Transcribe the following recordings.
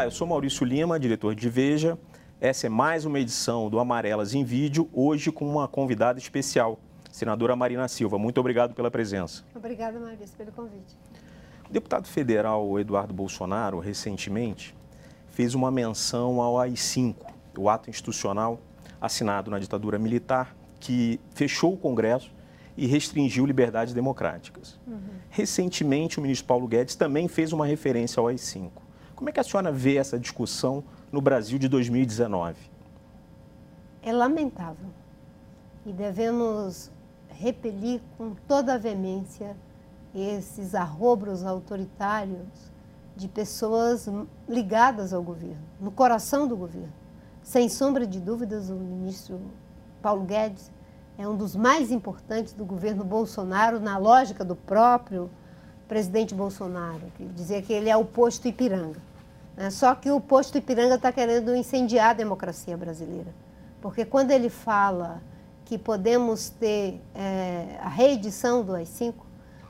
Olá, eu sou Maurício Lima, diretor de Veja. Essa é mais uma edição do Amarelas em Vídeo, hoje com uma convidada especial, senadora Marina Silva. Muito obrigado pela presença. Obrigada, Maurício, pelo convite. O deputado federal Eduardo Bolsonaro, recentemente, fez uma menção ao AI-5, o ato institucional assinado na ditadura militar, que fechou o Congresso e restringiu liberdades democráticas. Uhum. Recentemente, o ministro Paulo Guedes também fez uma referência ao AI-5. Como é que a senhora vê essa discussão no Brasil de 2019? É lamentável e devemos repelir com toda a veemência esses arrobros autoritários de pessoas ligadas ao governo, no coração do governo. Sem sombra de dúvidas, o ministro Paulo Guedes é um dos mais importantes do governo Bolsonaro, na lógica do próprio presidente Bolsonaro, que dizia que ele é o posto Ipiranga. É, só que o posto Ipiranga está querendo incendiar a democracia brasileira. Porque quando ele fala que podemos ter é, a reedição do AI-5,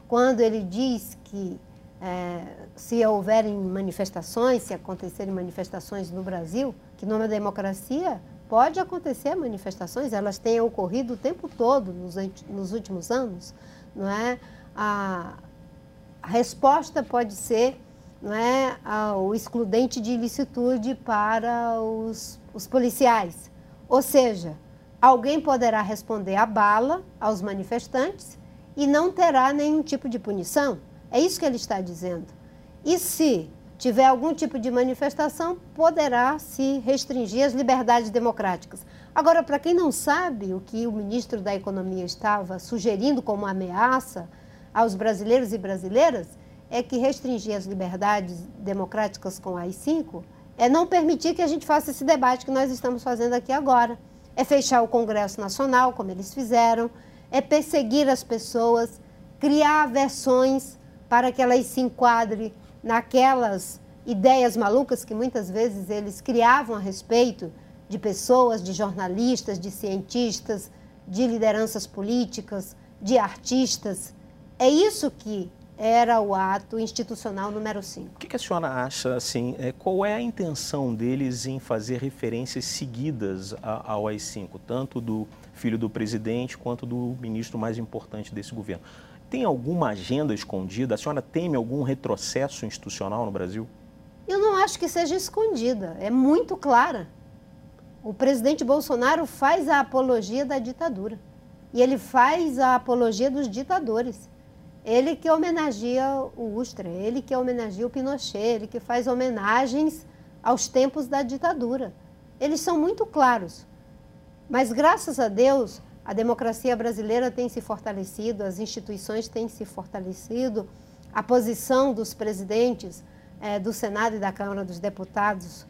quando ele diz que é, se houverem manifestações, se acontecerem manifestações no Brasil, que numa democracia Pode acontecer manifestações, elas têm ocorrido o tempo todo nos, nos últimos anos, não é? A, a resposta pode ser não é, o excludente de ilicitude para os, os policiais. Ou seja, alguém poderá responder à bala aos manifestantes e não terá nenhum tipo de punição. É isso que ele está dizendo. E se tiver algum tipo de manifestação, poderá se restringir as liberdades democráticas. Agora, para quem não sabe o que o ministro da Economia estava sugerindo como ameaça aos brasileiros e brasileiras, é que restringir as liberdades democráticas com a AI-5 é não permitir que a gente faça esse debate que nós estamos fazendo aqui agora. É fechar o Congresso Nacional, como eles fizeram, é perseguir as pessoas, criar versões para que elas se enquadrem naquelas ideias malucas que muitas vezes eles criavam a respeito de pessoas, de jornalistas, de cientistas, de lideranças políticas, de artistas. É isso que era o ato institucional número 5. O que, a senhora acha, assim, é, qual é a intenção deles em fazer referências seguidas ao AI-5, tanto do filho do presidente quanto do ministro mais importante desse governo? Tem alguma agenda escondida? A senhora teme algum retrocesso institucional no Brasil? Eu não acho que seja escondida, é muito clara. O presidente Bolsonaro faz a apologia da ditadura. E ele faz a apologia dos ditadores. Ele que homenageia o Ustra, ele que homenageia o Pinochet, ele que faz homenagens aos tempos da ditadura. Eles são muito claros. Mas graças a Deus, a democracia brasileira tem se fortalecido, as instituições têm se fortalecido, a posição dos presidentes é, do Senado e da Câmara dos Deputados,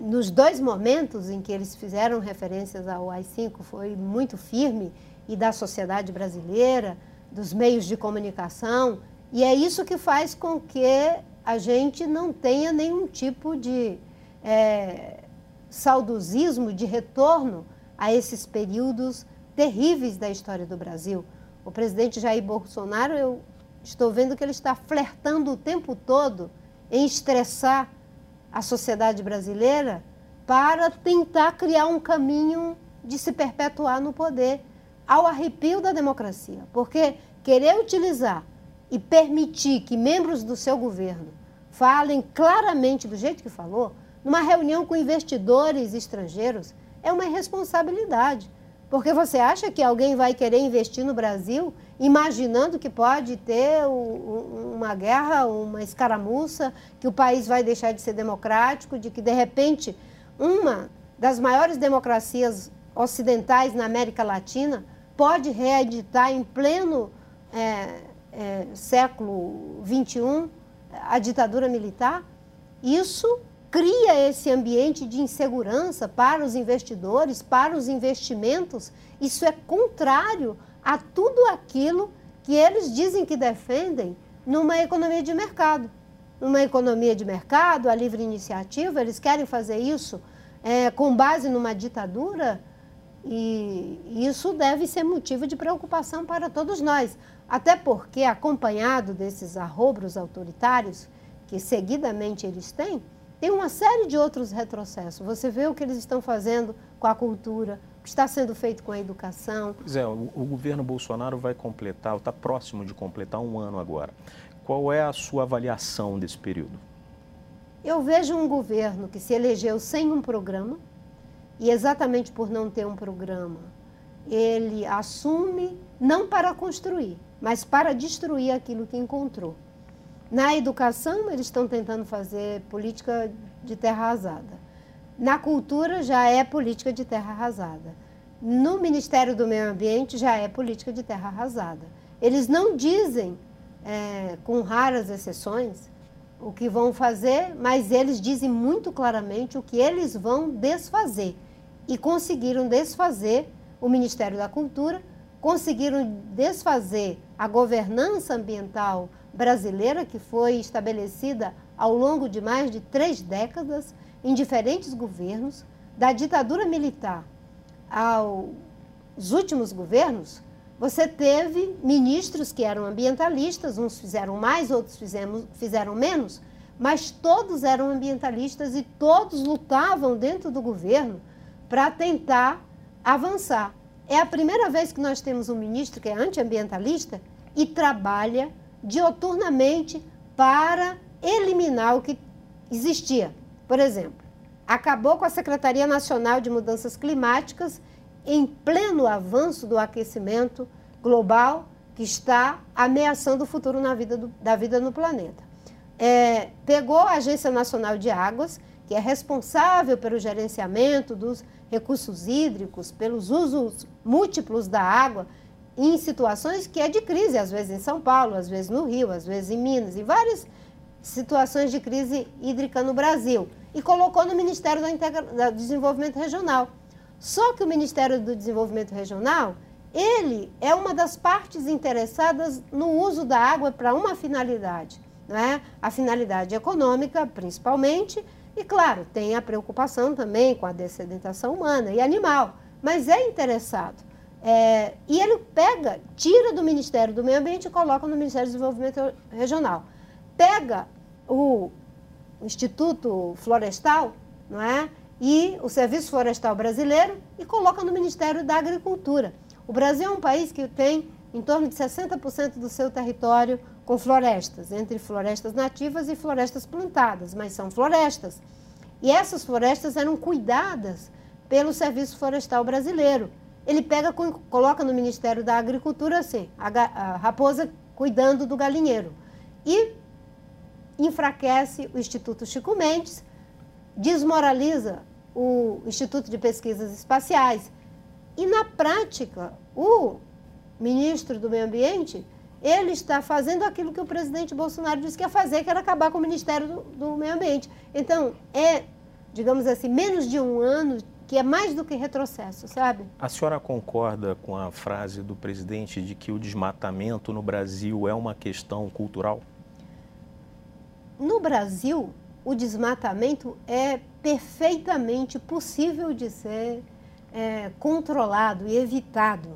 nos dois momentos em que eles fizeram referências ao AI-5, foi muito firme, e da sociedade brasileira, dos meios de comunicação, e é isso que faz com que a gente não tenha nenhum tipo de é, saudosismo, de retorno a esses períodos terríveis da história do Brasil. O presidente Jair Bolsonaro, eu estou vendo que ele está flertando o tempo todo em estressar a sociedade brasileira para tentar criar um caminho de se perpetuar no poder ao arrepio da democracia. Porque querer utilizar e permitir que membros do seu governo falem claramente do jeito que falou, numa reunião com investidores estrangeiros, é uma irresponsabilidade. Porque você acha que alguém vai querer investir no Brasil imaginando que pode ter uma guerra, uma escaramuça, que o país vai deixar de ser democrático, de que, de repente, uma das maiores democracias ocidentais na América Latina pode reeditar em pleno é, é, século XXI a ditadura militar? Isso cria esse ambiente de insegurança para os investidores, para os investimentos. Isso é contrário a tudo aquilo que eles dizem que defendem numa economia de mercado. Numa economia de mercado, a livre iniciativa, eles querem fazer isso é, com base numa ditadura e isso deve ser motivo de preocupação para todos nós. Até porque, acompanhado desses arrobros autoritários que seguidamente eles têm, tem uma série de outros retrocessos. Você vê o que eles estão fazendo com a cultura, o que está sendo feito com a educação. Pois é, o, o governo Bolsonaro vai completar, está próximo de completar um ano agora. Qual é a sua avaliação desse período? Eu vejo um governo que se elegeu sem um programa, e exatamente por não ter um programa, ele assume não para construir, mas para destruir aquilo que encontrou. Na educação, eles estão tentando fazer política de terra arrasada. Na cultura, já é política de terra arrasada. No Ministério do Meio Ambiente, já é política de terra arrasada. Eles não dizem, é, com raras exceções, o que vão fazer, mas eles dizem muito claramente o que eles vão desfazer. E conseguiram desfazer o Ministério da Cultura, conseguiram desfazer a governança ambiental brasileira, que foi estabelecida ao longo de mais de três décadas em diferentes governos, da ditadura militar aos últimos governos, você teve ministros que eram ambientalistas, uns fizeram mais, outros fizemos, fizeram menos, mas todos eram ambientalistas e todos lutavam dentro do governo para tentar avançar. É a primeira vez que nós temos um ministro que é antiambientalista e trabalha dioturnamente para eliminar o que existia. Por exemplo, acabou com a Secretaria Nacional de Mudanças Climáticas em pleno avanço do aquecimento global que está ameaçando o futuro na vida do, da vida no planeta. É, pegou a Agência Nacional de Águas, que é responsável pelo gerenciamento dos recursos hídricos, pelos usos múltiplos da água, em situações que é de crise, às vezes em São Paulo, às vezes no Rio, às vezes em Minas, em várias situações de crise hídrica no Brasil. E colocou no Ministério do, Integra... Desenvolvimento Regional. Só que o Ministério do Desenvolvimento Regional, ele é uma das partes interessadas no uso da água para uma finalidade. Né? A finalidade econômica, principalmente, e, claro, tem a preocupação também com a dessedentação humana e animal, mas é interessado. É, e ele pega, tira do Ministério do Meio Ambiente e coloca no Ministério do Desenvolvimento Regional. Pega o Instituto Florestal, não é? E o Serviço Florestal Brasileiro e coloca no Ministério da Agricultura. O Brasil é um país que tem em torno de 60% do seu território com florestas, entre florestas nativas e florestas plantadas, mas são florestas. E essas florestas eram cuidadas pelo Serviço Florestal Brasileiro ele pega, coloca no Ministério da Agricultura assim, a, raposa cuidando do galinheiro. E enfraquece o Instituto Chico Mendes, desmoraliza o Instituto de Pesquisas Espaciais. E, na prática, o ministro do Meio Ambiente, ele está fazendo aquilo que o presidente Bolsonaro disse que ia fazer, que era acabar com o Ministério do, do Meio Ambiente. Então, é, digamos assim, menos de um ano que é mais do que retrocesso, sabe? A senhora concorda com a frase do presidente de que o desmatamento no Brasil é uma questão cultural? No Brasil, o desmatamento é perfeitamente possível de ser é, controlado e evitado.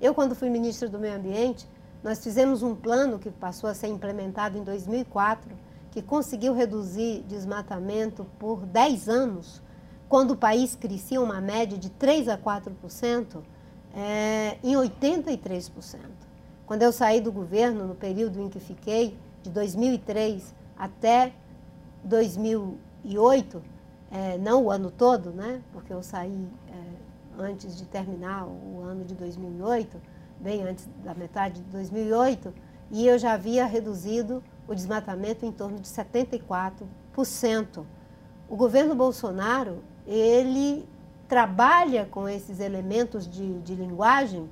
Eu, quando fui ministra do Meio Ambiente, nós fizemos um plano que passou a ser implementado em 2004, que conseguiu reduzir desmatamento por 10 anos quando o país crescia uma média de 3 a 4%, é, em 83%. Quando eu saí do governo, no período em que fiquei, de 2003 até 2008, é, não o ano todo, né, porque eu saí é, antes de terminar o ano de 2008, bem antes da metade de 2008, e eu já havia reduzido o desmatamento em torno de 74%. O governo Bolsonaro ele trabalha com esses elementos de, de linguagem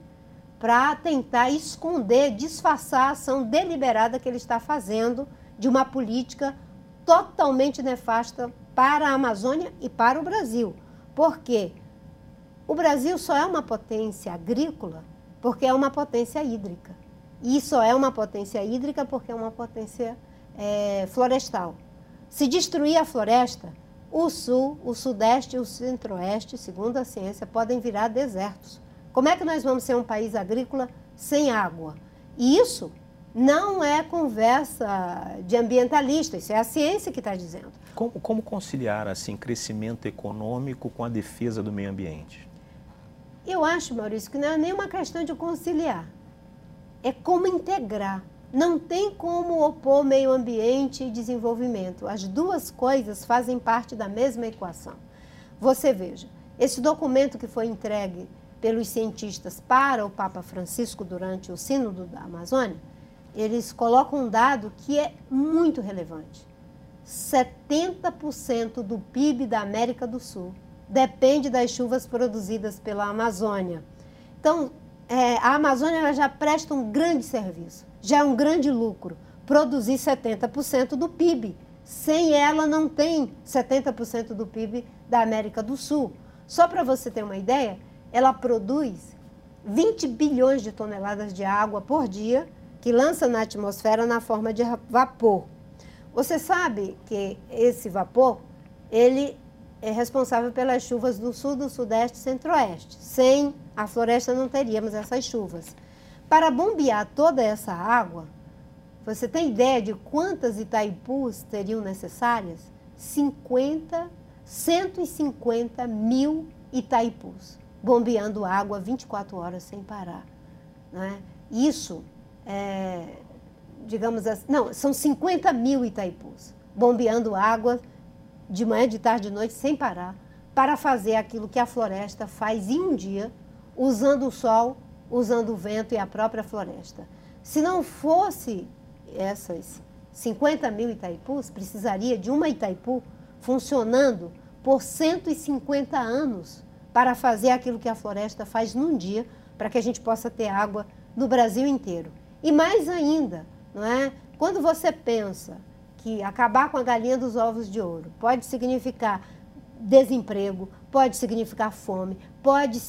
para tentar esconder, disfarçar a ação deliberada que ele está fazendo de uma política totalmente nefasta para a Amazônia e para o Brasil. Por quê? O Brasil só é uma potência agrícola porque é uma potência hídrica. E só é uma potência hídrica porque é uma potência é, florestal. Se destruir a floresta, o sul, o sudeste e o centro-oeste, segundo a ciência, podem virar desertos. Como é que nós vamos ser um país agrícola sem água? E isso Não é conversa de ambientalista, isso é a ciência que está dizendo. Como, como conciliar assim crescimento econômico com a defesa do meio ambiente? Eu acho, Maurício, que não é nenhuma questão de conciliar. É como integrar. Não tem como opor meio ambiente e desenvolvimento. As duas coisas fazem parte da mesma equação. Você veja, esse documento que foi entregue pelos cientistas para o Papa Francisco durante o Sínodo da Amazônia, eles colocam um dado que é muito relevante. 70% do PIB da América do Sul depende das chuvas produzidas pela Amazônia. Então, é, a Amazônia já presta um grande serviço, já é um grande lucro, produzir 70% do PIB. Sem ela, não tem 70% do PIB da América do Sul. Só para você ter uma ideia, ela produz 20 bilhões de toneladas de água por dia, que lança na atmosfera na forma de vapor. Você sabe que esse vapor, ele é responsável pelas chuvas do sul, do sudeste e centro-oeste. Sem a floresta não teríamos essas chuvas. Para bombear toda essa água, você tem ideia de quantas Itaipus teriam necessárias? 50, 150 mil Itaipus, bombeando água 24 horas sem parar. Né? Isso, é, digamos assim, não, são 50 mil Itaipus, bombeando água de manhã, de tarde, de noite, sem parar, para fazer aquilo que a floresta faz em um dia, usando o sol, usando o vento e a própria floresta. Se não fosse essas 50 mil Itaipus, precisaria de uma Itaipu funcionando por 150 anos para fazer aquilo que a floresta faz num dia, para que a gente possa ter água no Brasil inteiro. E mais ainda, não é? Quando você pensa que acabar com a galinha dos ovos de ouro pode significar desemprego, pode significar fome, pode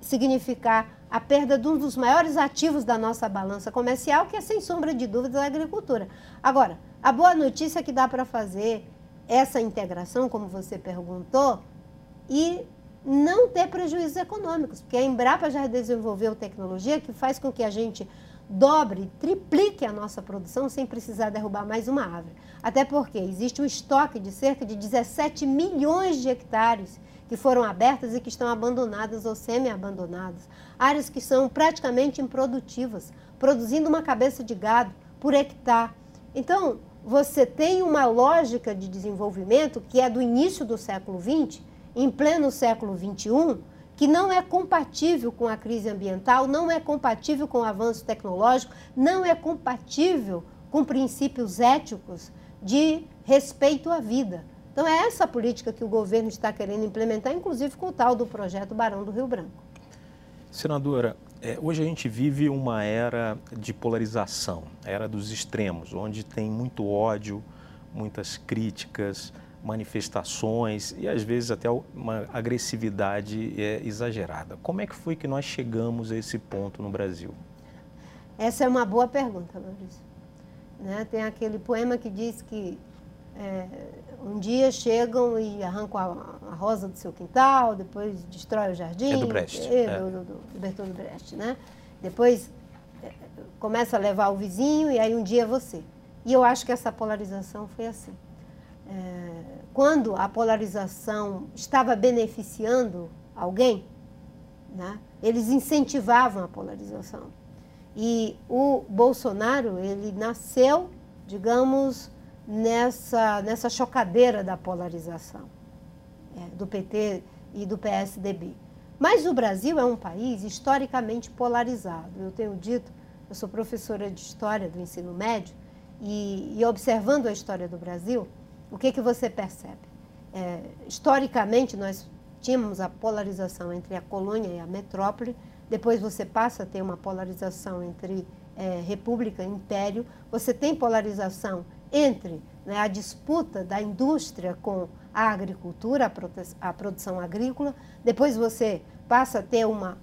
significar a perda de um dos maiores ativos da nossa balança comercial, que é sem sombra de dúvida a agricultura. Agora, a boa notícia é que dá para fazer essa integração, como você perguntou, e não ter prejuízos econômicos, porque a Embrapa já desenvolveu tecnologia que faz com que a gente dobre, triplique a nossa produção sem precisar derrubar mais uma árvore. Até porque existe um estoque de cerca de 17 milhões de hectares que foram abertas e que estão abandonadas ou semi-abandonadas. Áreas que são praticamente improdutivas, produzindo uma cabeça de gado por hectare. Então, você tem uma lógica de desenvolvimento que é do início do século XX, em pleno século XXI, que não é compatível com a crise ambiental, não é compatível com o avanço tecnológico, não é compatível com princípios éticos de respeito à vida. Então é essa política que o governo está querendo implementar, inclusive com o tal do projeto Barão do Rio Branco. Senadora, é, hoje a gente vive uma era de polarização, era dos extremos, onde tem muito ódio, muitas críticas, manifestações e às vezes até uma agressividade é, exagerada. Como é que foi que nós chegamos a esse ponto no Brasil? Essa é uma boa pergunta, Maurício. Né? Tem aquele poema que diz que é, um dia chegam e arrancam a, a, rosa do seu quintal, depois destrói o jardim. É do Brecht. É, é. Do, do, do Bertold Brecht, né? Depois é, começa a levar o vizinho e aí um dia é você. E eu acho que essa polarização foi assim quando a polarização estava beneficiando alguém, né, eles incentivavam a polarização. E o Bolsonaro, ele nasceu, digamos, nessa, nessa chocadeira da polarização é, do PT e do PSDB. Mas o Brasil é um país historicamente polarizado. Eu tenho dito, eu sou professora de História do ensino médio, e, e observando a história do Brasil, o que, que você percebe? É, historicamente, nós tínhamos a polarização entre a colônia e a metrópole, depois você passa a ter uma polarização entre é, república e império, você tem polarização entre né, a disputa da indústria com a agricultura, a, a produção agrícola, depois você passa a ter uma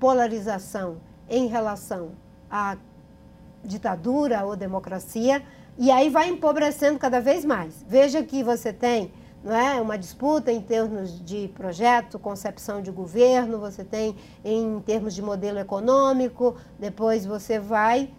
polarização em relação à ditadura ou democracia, e aí vai empobrecendo cada vez mais. Veja que você tem não é, uma disputa em termos de projeto, concepção de governo, você tem em termos de modelo econômico, depois você vai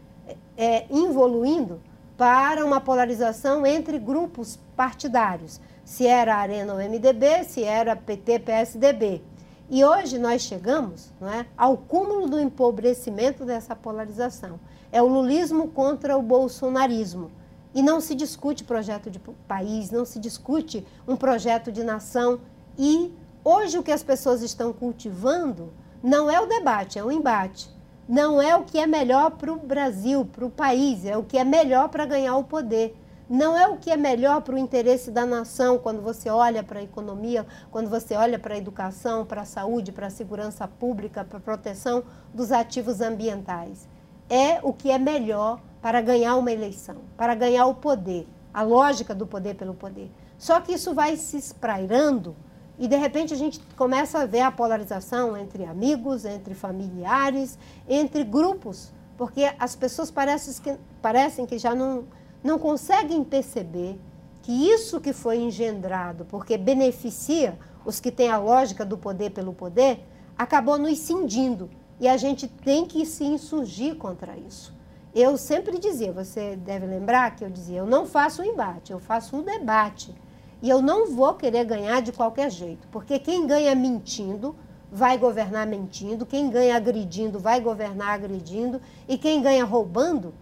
é, evoluindo para uma polarização entre grupos partidários, se era Arena ou MDB, se era PT, PSDB. E hoje nós chegamos não é, ao cúmulo do empobrecimento dessa polarização. É o lulismo contra o bolsonarismo. E não se discute projeto de país, não se discute um projeto de nação. E hoje o que as pessoas estão cultivando não é o debate, é o embate. Não é o que é melhor para o Brasil, para o país, é o que é melhor para ganhar o poder. Não é o que é melhor para o interesse da nação quando você olha para a economia, quando você olha para a educação, para a saúde, para a segurança pública, para a proteção dos ativos ambientais. É o que é melhor para ganhar uma eleição, para ganhar o poder, a lógica do poder pelo poder. Só que isso vai se esprairando e de repente a gente começa a ver a polarização entre amigos, entre familiares, entre grupos, porque as pessoas parecem que, parecem que já não, não conseguem perceber que isso que foi engendrado, porque beneficia os que têm a lógica do poder pelo poder, acabou nos cindindo. E a gente tem que se insurgir contra isso. Eu sempre dizia, você deve lembrar que eu dizia, eu não faço um embate, eu faço um debate. E eu não vou querer ganhar de qualquer jeito, porque quem ganha mentindo vai governar mentindo, quem ganha agredindo vai governar agredindo, e quem ganha roubando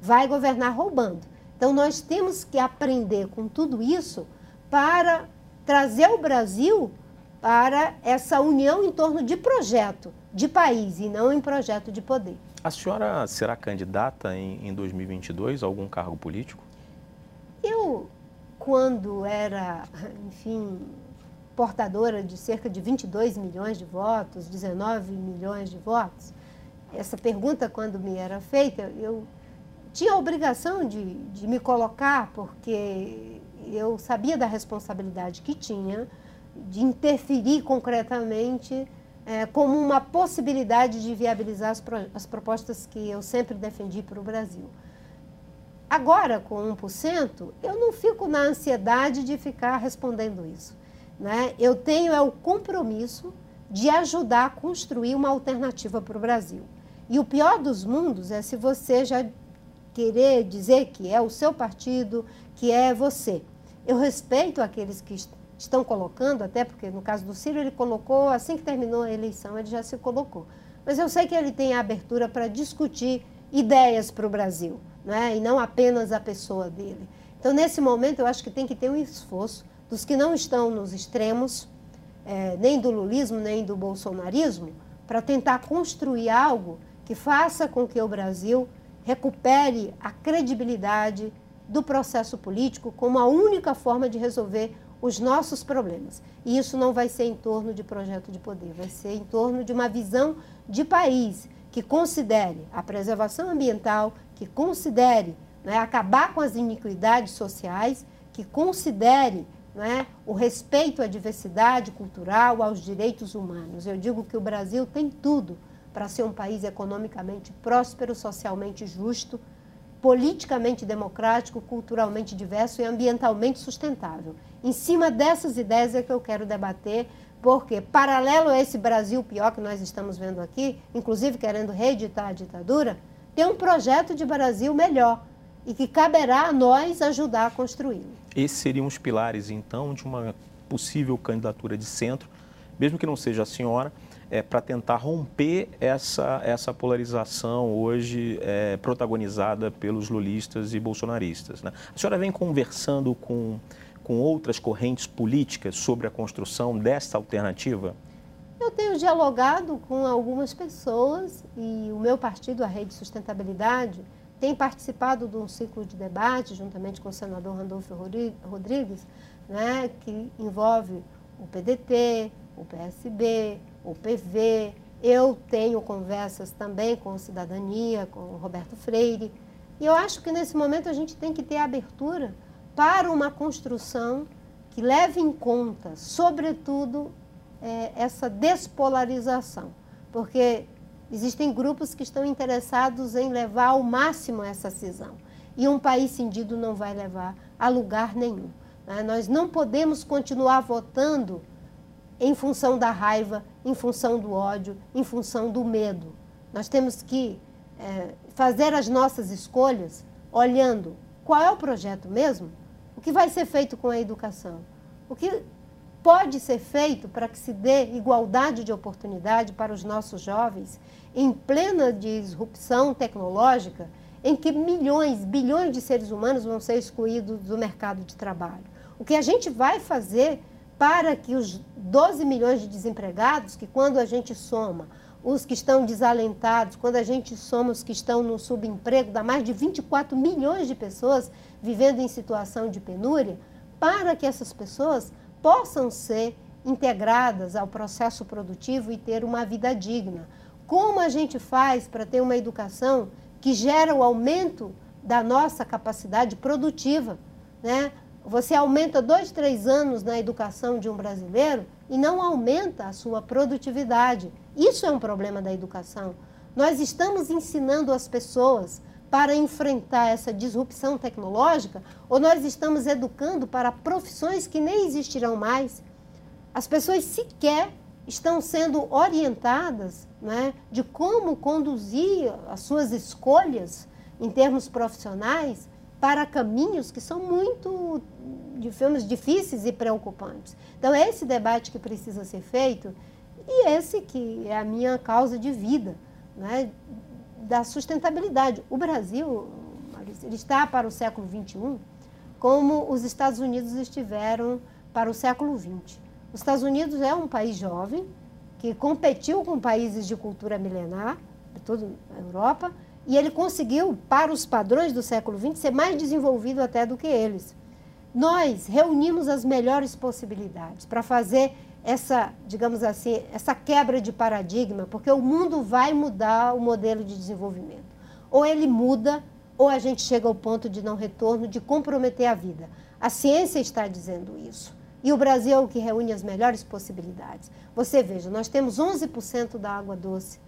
vai governar roubando. Então nós temos que aprender com tudo isso para trazer o Brasil para essa união em torno de projeto, de país e não em projeto de poder. A senhora será candidata em, em 2022 a algum cargo político? Eu quando era, enfim, portadora de cerca de 22 milhões de votos, 19 milhões de votos, essa pergunta, quando me era feita, eu tinha a obrigação de, de me colocar, porque eu sabia da responsabilidade que tinha de interferir concretamente é, como uma possibilidade de viabilizar as, pro, as propostas que eu sempre defendi para o Brasil. Agora, com 1%, eu não fico na ansiedade de ficar respondendo isso. Né? Eu tenho é o compromisso de ajudar a construir uma alternativa para o Brasil. E o pior dos mundos é se você já querer dizer que é o seu partido, que é você. Eu respeito aqueles que estão colocando, até porque no caso do Ciro ele colocou, assim que terminou a eleição, ele já se colocou. Mas eu sei que ele tem a abertura para discutir ideias para o Brasil né? e não apenas a pessoa dele. Então, nesse momento, eu acho que tem que ter um esforço dos que não estão nos extremos, é, nem do lulismo, nem do bolsonarismo, para tentar construir algo que faça com que o Brasil recupere a credibilidade do processo político como a única forma de resolver os nossos problemas. E isso não vai ser em torno de projeto de poder, vai ser em torno de uma visão de país que considere a preservação ambiental, que considere né, acabar com as iniquidades sociais, que considere né, o respeito à diversidade cultural, aos direitos humanos. Eu digo que o Brasil tem tudo para ser um país economicamente próspero, socialmente justo, politicamente democrático, culturalmente diverso e ambientalmente sustentável. Em cima dessas ideias é que eu quero debater porque, paralelo a esse Brasil pior que nós estamos vendo aqui, inclusive querendo reeditar a ditadura, tem um projeto de Brasil melhor e que caberá a nós ajudar a construí-lo. Esses seriam os pilares, então, de uma possível candidatura de centro, mesmo que não seja a senhora, é, para tentar romper essa, essa polarização hoje é, protagonizada pelos lulistas e bolsonaristas. Né? A senhora vem conversando com com outras correntes políticas sobre a construção desta alternativa? Eu tenho dialogado com algumas pessoas e o meu partido, a Rede Sustentabilidade, tem participado de um ciclo de debate, juntamente com o senador Randolfo Rodrigues, né, que envolve o PDT, o PSB, o PV. Eu tenho conversas também com Cidadania, com o Roberto Freire. E eu acho que nesse momento a gente tem que ter abertura para uma construção que leve em conta, sobretudo, é, essa despolarização, porque existem grupos que estão interessados em levar ao máximo essa cisão. E um país cindido não vai levar a lugar nenhum. Né? Nós não podemos continuar votando em função da raiva, em função do ódio, em função do medo. Nós temos que é, fazer as nossas escolhas olhando qual é o projeto mesmo, o que vai ser feito com a educação, o que pode ser feito para que se dê igualdade de oportunidade para os nossos jovens em plena disrupção tecnológica, em que milhões, bilhões de seres humanos vão ser excluídos do mercado de trabalho. O que a gente vai fazer para que os 12 milhões de desempregados, que quando a gente soma os que estão desalentados, quando a gente soma os que estão no subemprego, dá mais de 24 milhões de pessoas vivendo em situação de penúria, para que essas pessoas possam ser integradas ao processo produtivo e ter uma vida digna. Como a gente faz para ter uma educação que gera o aumento da nossa capacidade produtiva? Né? Você aumenta dois, três anos na educação de um brasileiro e não aumenta a sua produtividade. Isso é um problema da educação. Nós estamos ensinando as pessoas para enfrentar essa disrupção tecnológica ou nós estamos educando para profissões que nem existirão mais? As pessoas sequer estão sendo orientadas né, de como conduzir as suas escolhas em termos profissionais para caminhos que são muito filmes difíceis e preocupantes. Então, é esse debate que precisa ser feito e esse que é a minha causa de vida. Né, da sustentabilidade. O Brasil ele está para o século XXI como os Estados Unidos estiveram para o século XX. Os Estados Unidos é um país jovem que competiu com países de cultura milenar, de toda a Europa, e ele conseguiu, para os padrões do século XX, ser mais desenvolvido até do que eles. Nós reunimos as melhores possibilidades para fazer essa, digamos assim, essa quebra de paradigma, porque o mundo vai mudar o modelo de desenvolvimento. Ou ele muda, ou a gente chega ao ponto de não retorno, de comprometer a vida. A ciência está dizendo isso. E o Brasil é o que reúne as melhores possibilidades. Você veja, nós temos 11% da água doce.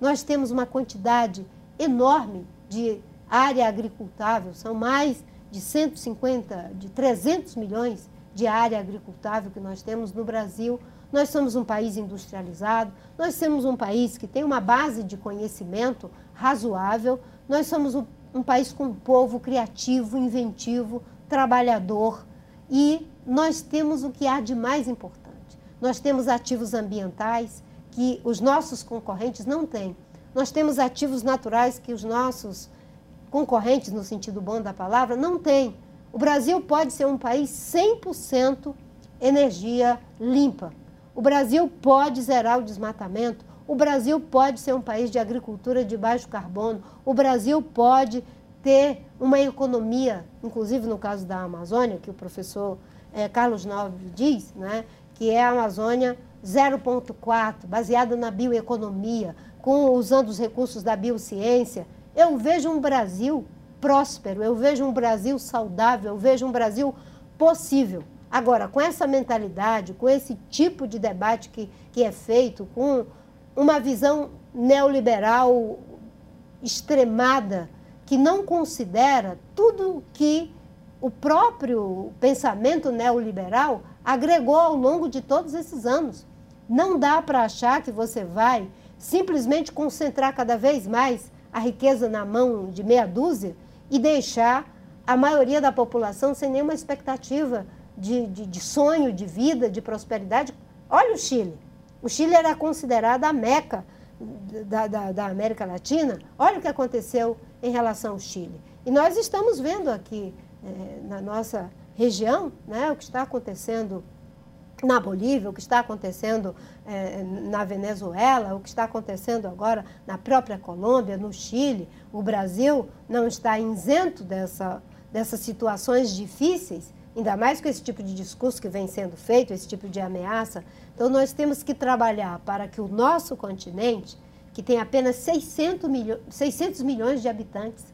Nós temos uma quantidade enorme de área agricultável, são mais de 150, de 300 milhões de área agricultável que nós temos no Brasil. Nós somos um país industrializado, nós somos um país que tem uma base de conhecimento razoável, nós somos um, um país com um povo criativo, inventivo, trabalhador e nós temos o que há de mais importante. Nós temos ativos ambientais que os nossos concorrentes não têm. Nós temos ativos naturais que os nossos concorrentes, no sentido bom da palavra, não têm. O Brasil pode ser um país 100% energia limpa. O Brasil pode zerar o desmatamento. O Brasil pode ser um país de agricultura de baixo carbono. O Brasil pode ter uma economia, inclusive no caso da Amazônia, que o professor é, Carlos Nobre diz, né, que é a Amazônia 0.4, baseada na bioeconomia, com, usando os recursos da biociência. Eu vejo um Brasil próspero, eu vejo um Brasil saudável, eu vejo um Brasil possível. Agora, com essa mentalidade, com esse tipo de debate que, que é feito, com uma visão neoliberal extremada, que não considera tudo que o próprio pensamento neoliberal agregou ao longo de todos esses anos. Não dá para achar que você vai simplesmente concentrar cada vez mais a riqueza na mão de meia dúzia e deixar a maioria da população sem nenhuma expectativa de, de, de sonho, de vida, de prosperidade. Olha o Chile. O Chile era considerado a meca da, da, da, América Latina. Olha o que aconteceu em relação ao Chile. E nós estamos vendo aqui é, na nossa região né, o que está acontecendo na Bolívia, o que está acontecendo é, na Venezuela, o que está acontecendo agora na própria Colômbia, no Chile. O Brasil não está isento dessa, dessas situações difíceis, ainda mais com esse tipo de discurso que vem sendo feito, esse tipo de ameaça. Então, nós temos que trabalhar para que o nosso continente, que tem apenas 600, milho 600 milhões de habitantes,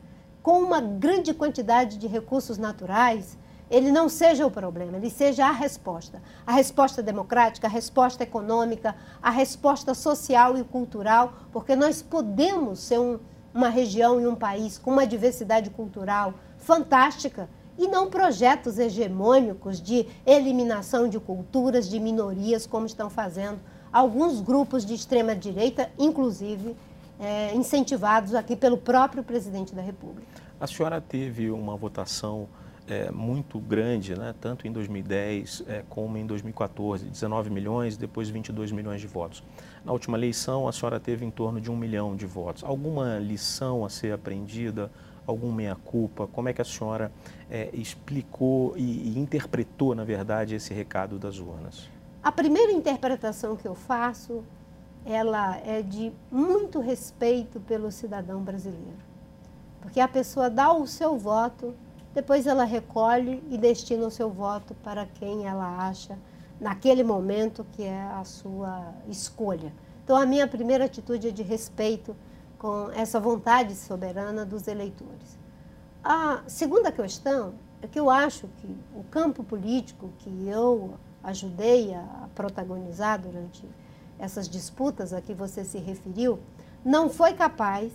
com uma grande quantidade de recursos naturais, ele não seja o problema, ele seja a resposta. A resposta democrática, a resposta econômica, a resposta social e cultural, porque nós podemos ser um, uma região e um país com uma diversidade cultural fantástica e não projetos hegemônicos de eliminação de culturas, de minorias, como estão fazendo alguns grupos de extrema direita, inclusive é, incentivados aqui pelo próprio presidente da República. A senhora teve uma votação é, muito grande, né, tanto em 2010 é, como em 2014, 19 milhões, depois 22 milhões de votos. Na última eleição, a senhora teve em torno de um milhão de votos. Alguma lição a ser aprendida? Alguma meia-culpa? Como é que a senhora é, explicou e, e interpretou, na verdade, esse recado das urnas? A primeira interpretação que eu faço, ela é de muito respeito pelo cidadão brasileiro. Porque a pessoa dá o seu voto depois ela recolhe e destina o seu voto para quem ela acha naquele momento que é a sua escolha. Então a minha primeira atitude é de respeito com essa vontade soberana dos eleitores. A segunda questão é que eu acho que o campo político que eu ajudei a protagonizar durante essas disputas a que você se referiu não foi capaz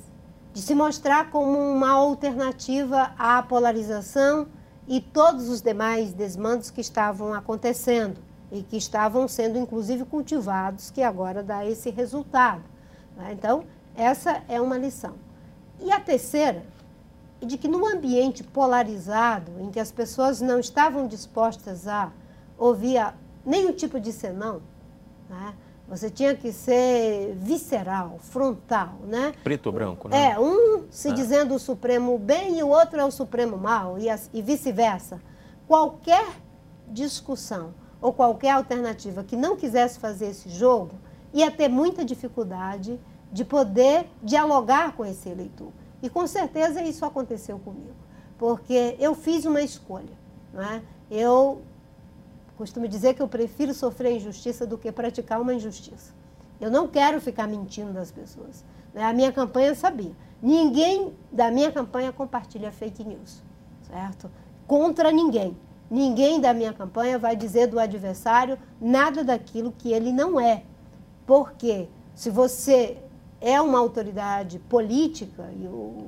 de se mostrar como uma alternativa à polarização e todos os demais desmandos que estavam acontecendo e que estavam sendo inclusive cultivados, que agora dá esse resultado. Né? Então, essa é uma lição. E a terceira, de que num ambiente polarizado, em que as pessoas não estavam dispostas a ouvir nenhum tipo de senão, né? Você tinha que ser visceral, frontal, né? Preto ou branco, né? É, um se é. dizendo o Supremo bem e o outro é o Supremo mal, e, e vice-versa. Qualquer discussão ou qualquer alternativa que não quisesse fazer esse jogo ia ter muita dificuldade de poder dialogar com esse eleitor. E com certeza isso aconteceu comigo, porque eu fiz uma escolha. Né? Eu Costumo dizer que eu prefiro sofrer injustiça do que praticar uma injustiça. Eu não quero ficar mentindo das pessoas. Né? A minha campanha sabia. Ninguém da minha campanha compartilha fake news, certo? Contra ninguém. Ninguém da minha campanha vai dizer do adversário nada daquilo que ele não é. Porque se você é uma autoridade política e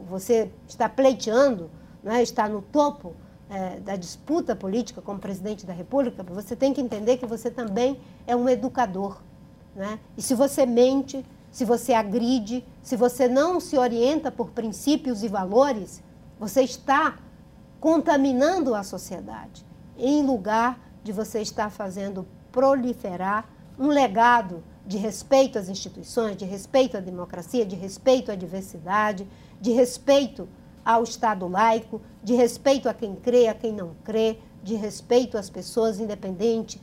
você está pleiteando, né, está no topo é, da disputa política como presidente da República, você tem que entender que você também é um educador. Né? E se você mente, se você agride, se você não se orienta por princípios e valores, você está contaminando a sociedade, em lugar de você estar fazendo proliferar um legado de respeito às instituições, de respeito à democracia, de respeito à diversidade, de respeito ao Estado laico, de respeito a quem crê, a quem não crê, de respeito às pessoas, independente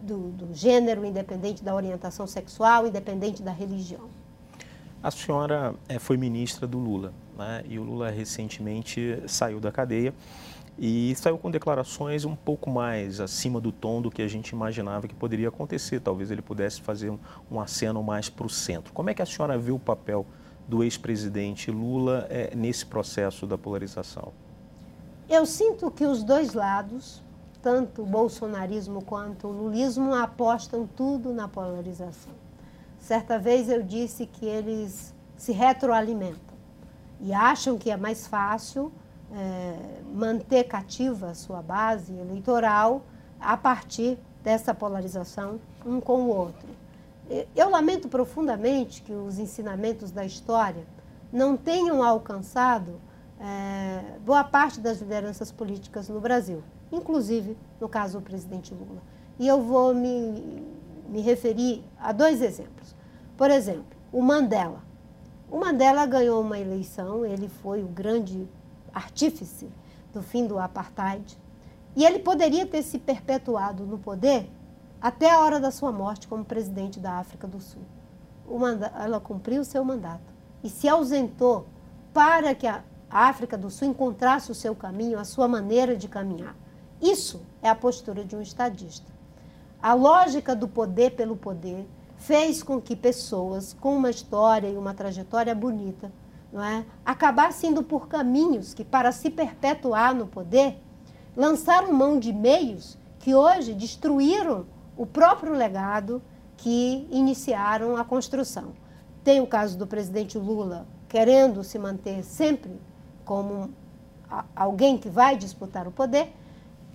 do, do gênero, independente da orientação sexual, independente da religião. A senhora é, foi ministra do Lula, né? e o Lula recentemente saiu da cadeia e saiu com declarações um pouco mais acima do tom do que a gente imaginava que poderia acontecer. Talvez ele pudesse fazer um, um aceno mais para o centro. Como é que a senhora vê o papel do ex-presidente Lula é, nesse processo da polarização? Eu sinto que os dois lados, tanto o bolsonarismo quanto o lulismo, apostam tudo na polarização. Certa vez eu disse que eles se retroalimentam e acham que é mais fácil é, manter cativa a sua base eleitoral a partir dessa polarização um com o outro. Eu lamento profundamente que os ensinamentos da história não tenham alcançado é, boa parte das lideranças políticas no Brasil, inclusive, no caso, o presidente Lula. E eu vou me, me referir a dois exemplos. Por exemplo, o Mandela. O Mandela ganhou uma eleição, ele foi o grande artífice do fim do apartheid, e ele poderia ter se perpetuado no poder até a hora da sua morte como presidente da África do Sul. ela cumpriu o seu mandato e se ausentou para que a África do Sul encontrasse o seu caminho, a sua maneira de caminhar. Isso é a postura de um estadista. A lógica do poder pelo poder fez com que pessoas com uma história e uma trajetória bonita não é, acabassem indo por caminhos que, para se perpetuar no poder, lançaram mão de meios que hoje destruíram o próprio legado que iniciaram a construção. Tem o caso do presidente Lula querendo se manter sempre como alguém que vai disputar o poder.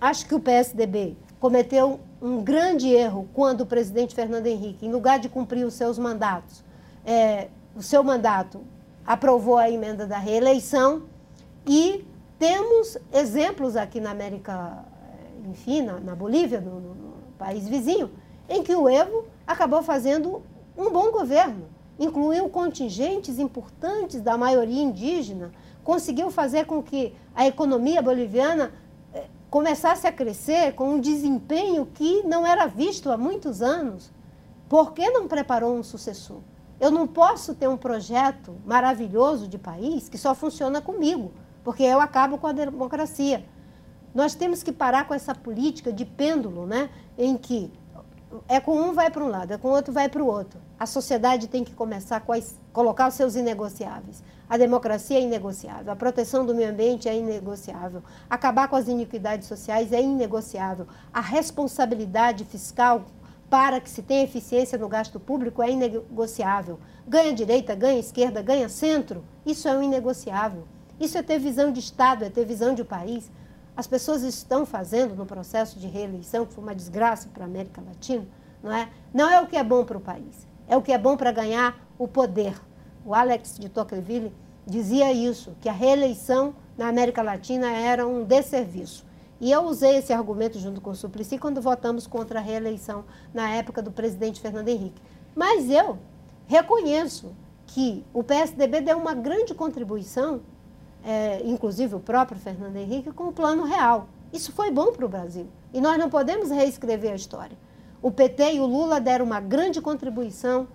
Acho que o PSDB cometeu um grande erro quando o presidente Fernando Henrique, em lugar de cumprir os seus mandatos, é, o seu mandato aprovou a emenda da reeleição e temos exemplos aqui na América, enfim, na, na Bolívia, no, no país vizinho, em que o Evo acabou fazendo um bom governo, incluiu contingentes importantes da maioria indígena, conseguiu fazer com que a economia boliviana eh, começasse a crescer com um desempenho que não era visto há muitos anos. Por que não preparou um sucessor? Eu não posso ter um projeto maravilhoso de país que só funciona comigo, porque eu acabo com a democracia. Nós temos que parar com essa política de pêndulo, né, em que é com um vai para um lado, é com o outro vai para o outro. A sociedade tem que começar a colocar os seus inegociáveis. A democracia é inegociável, a proteção do meio ambiente é inegociável, acabar com as iniquidades sociais é inegociável, a responsabilidade fiscal para que se tenha eficiência no gasto público é inegociável. Ganha direita, ganha esquerda, ganha centro, isso é um inegociável. Isso é ter visão de Estado, é ter visão de país. As pessoas estão fazendo no processo de reeleição, que foi uma desgraça para a América Latina, não é? Não é o que é bom para o país, é o que é bom para ganhar o poder. O Alex de Tocqueville dizia isso, que a reeleição na América Latina era um desserviço. E eu usei esse argumento junto com o Suplicy quando votamos contra a reeleição na época do presidente Fernando Henrique. Mas eu reconheço que o PSDB deu uma grande contribuição, é, inclusive o próprio Fernando Henrique, com o plano real. Isso foi bom para o Brasil. E nós não podemos reescrever a história. O PT e o Lula deram uma grande contribuição,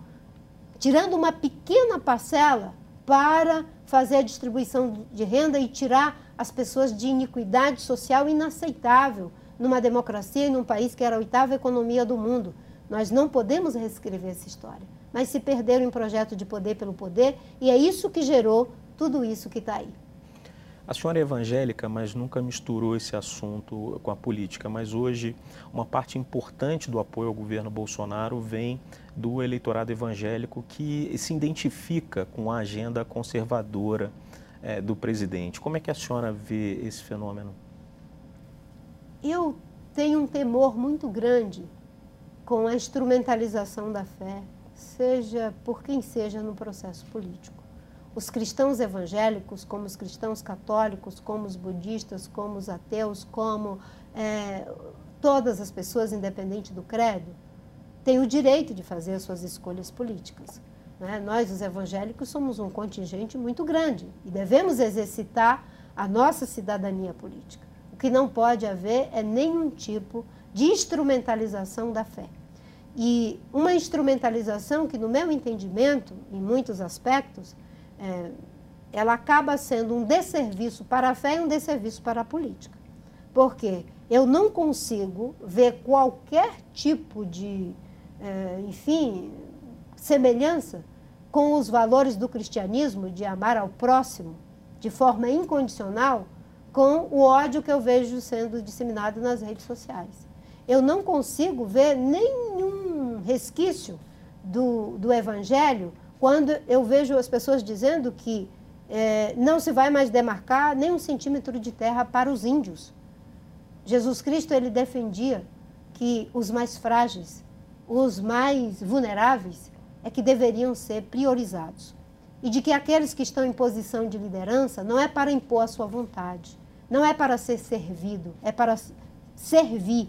tirando uma pequena parcela para fazer a distribuição de renda e tirar as pessoas de iniquidade social inaceitável numa democracia e num país que era a oitava economia do mundo. Nós não podemos reescrever essa história, mas se perderam em projeto de poder pelo poder e é isso que gerou tudo isso que está aí. A senhora é evangélica, mas nunca misturou esse assunto com a política. Mas hoje, uma parte importante do apoio ao governo Bolsonaro vem do eleitorado evangélico que se identifica com a agenda conservadora é, do presidente. Como é que a senhora vê esse fenômeno? Eu tenho um temor muito grande com a instrumentalização da fé, seja por quem seja no processo político. Os cristãos evangélicos, como os cristãos católicos, como os budistas, como os ateus, como é, todas as pessoas, independente do credo, têm o direito de fazer as suas escolhas políticas. Né? Nós, os evangélicos, somos um contingente muito grande e devemos exercitar a nossa cidadania política. O que não pode haver é nenhum tipo de instrumentalização da fé. E uma instrumentalização que, no meu entendimento, em muitos aspectos, é, ela acaba sendo um desserviço para a fé e um desserviço para a política. Porque eu não consigo ver qualquer tipo de, é, enfim, semelhança com os valores do cristianismo de amar ao próximo de forma incondicional com o ódio que eu vejo sendo disseminado nas redes sociais. Eu não consigo ver nenhum resquício do, do evangelho quando eu vejo as pessoas dizendo que é, não se vai mais demarcar nem um centímetro de terra para os índios. Jesus Cristo ele defendia que os mais frágeis, os mais vulneráveis, é que deveriam ser priorizados. E de que aqueles que estão em posição de liderança não é para impor a sua vontade, não é para ser servido, é para servir.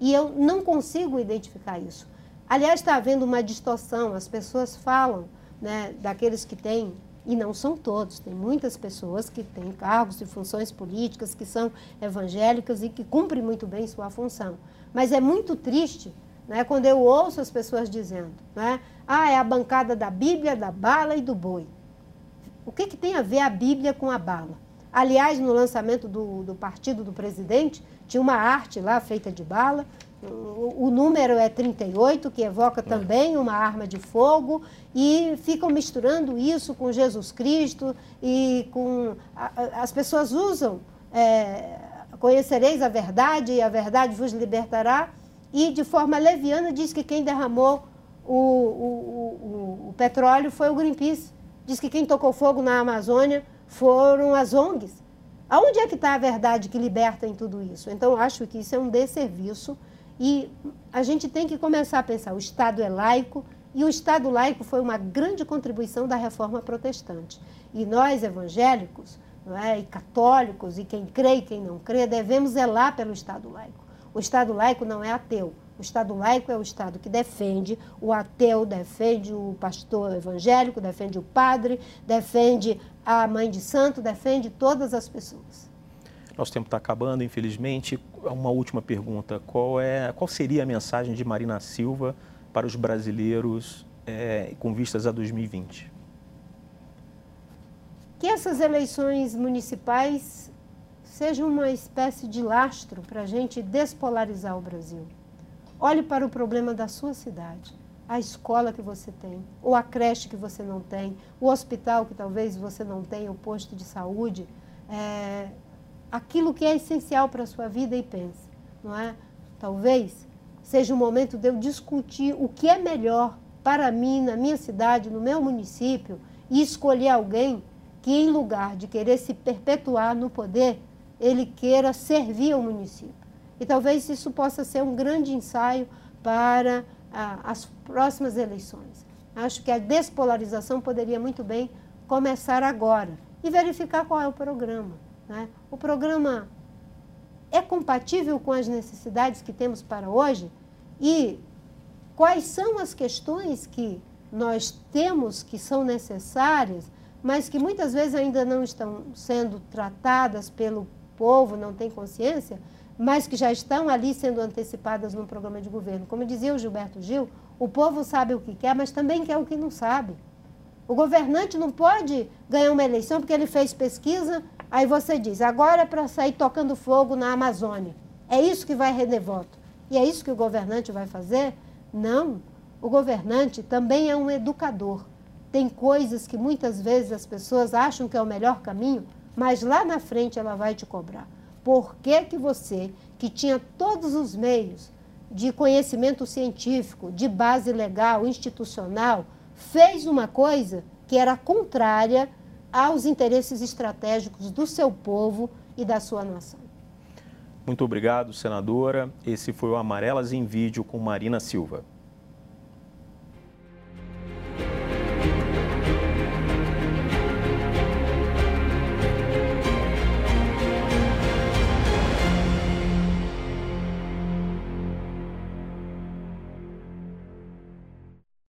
E eu não consigo identificar isso. Aliás, está havendo uma distorção, as pessoas falam né, daqueles que têm, e não são todos, tem muitas pessoas que têm cargos e funções políticas, que são evangélicas e que cumprem muito bem sua função. Mas é muito triste né, quando eu ouço as pessoas dizendo, né, ah, é a bancada da Bíblia, da bala e do boi. O que, que tem a ver a Bíblia com a bala? Aliás, no lançamento do, do partido do presidente, tinha uma arte lá feita de bala. O, número é 38, que evoca é. também uma arma de fogo, e ficam misturando isso com Jesus Cristo e com. As pessoas usam. É, conhecereis a verdade e a verdade vos libertará, e de forma leviana diz que quem derramou o, o, o, o petróleo foi o Greenpeace. Diz que quem tocou fogo na Amazônia foram as ONGs. Aonde é que está a verdade que liberta em tudo isso? Então, acho que isso é um desserviço e a gente tem que começar a pensar: o Estado é laico, E o Estado laico foi uma grande contribuição da reforma protestante. E nós, evangélicos, é? e católicos, e quem crê e quem não crê, devemos zelar pelo Estado laico. O Estado laico não é ateu. O Estado laico é o Estado que defende, o ateu defende o pastor evangélico, defende o padre, defende a mãe de santo, defende todas as pessoas. Nosso tempo está acabando, infelizmente. Uma última pergunta: qual, é, qual seria a mensagem de Marina Silva para os brasileiros é, com vistas a 2020? Que essas eleições municipais sejam uma espécie de lastro para a gente despolarizar o Brasil. Olhe para o problema da sua cidade, a escola que você tem, ou a creche que você não tem, o hospital que talvez você não tenha, o posto de saúde, é, aquilo que é essencial para a sua vida e pense, não é? Talvez seja o momento de eu discutir o que é melhor para mim, na minha cidade, no meu município, e escolher alguém que, em lugar de querer se perpetuar no poder, ele queira servir ao município. E talvez isso possa ser um grande ensaio para ah, as próximas eleições. Acho que a despolarização poderia muito bem começar agora e verificar qual é o programa. Né? O programa é compatível com as necessidades que temos para hoje? E quais são as questões que nós temos que são necessárias, mas que muitas vezes ainda não estão sendo tratadas pelo povo, não tem consciência, mas que já estão ali sendo antecipadas no programa de governo. Como dizia o Gilberto Gil, o povo sabe o que quer, mas também quer o que não sabe. O governante não pode ganhar uma eleição porque ele fez pesquisa Aí você diz, agora é para sair tocando fogo na Amazônia. É isso que vai render voto. E é isso que o governante vai fazer? Não. O governante também é um educador. Tem coisas que muitas vezes as pessoas acham que é o melhor caminho, mas lá na frente ela vai te cobrar. Por que, que você, que tinha todos os meios de conhecimento científico, de base legal, institucional, fez uma coisa que era contrária aos interesses estratégicos do seu povo e da sua nação. Muito obrigado, senadora. Esse foi o Amarelas em Vídeo com Marina Silva.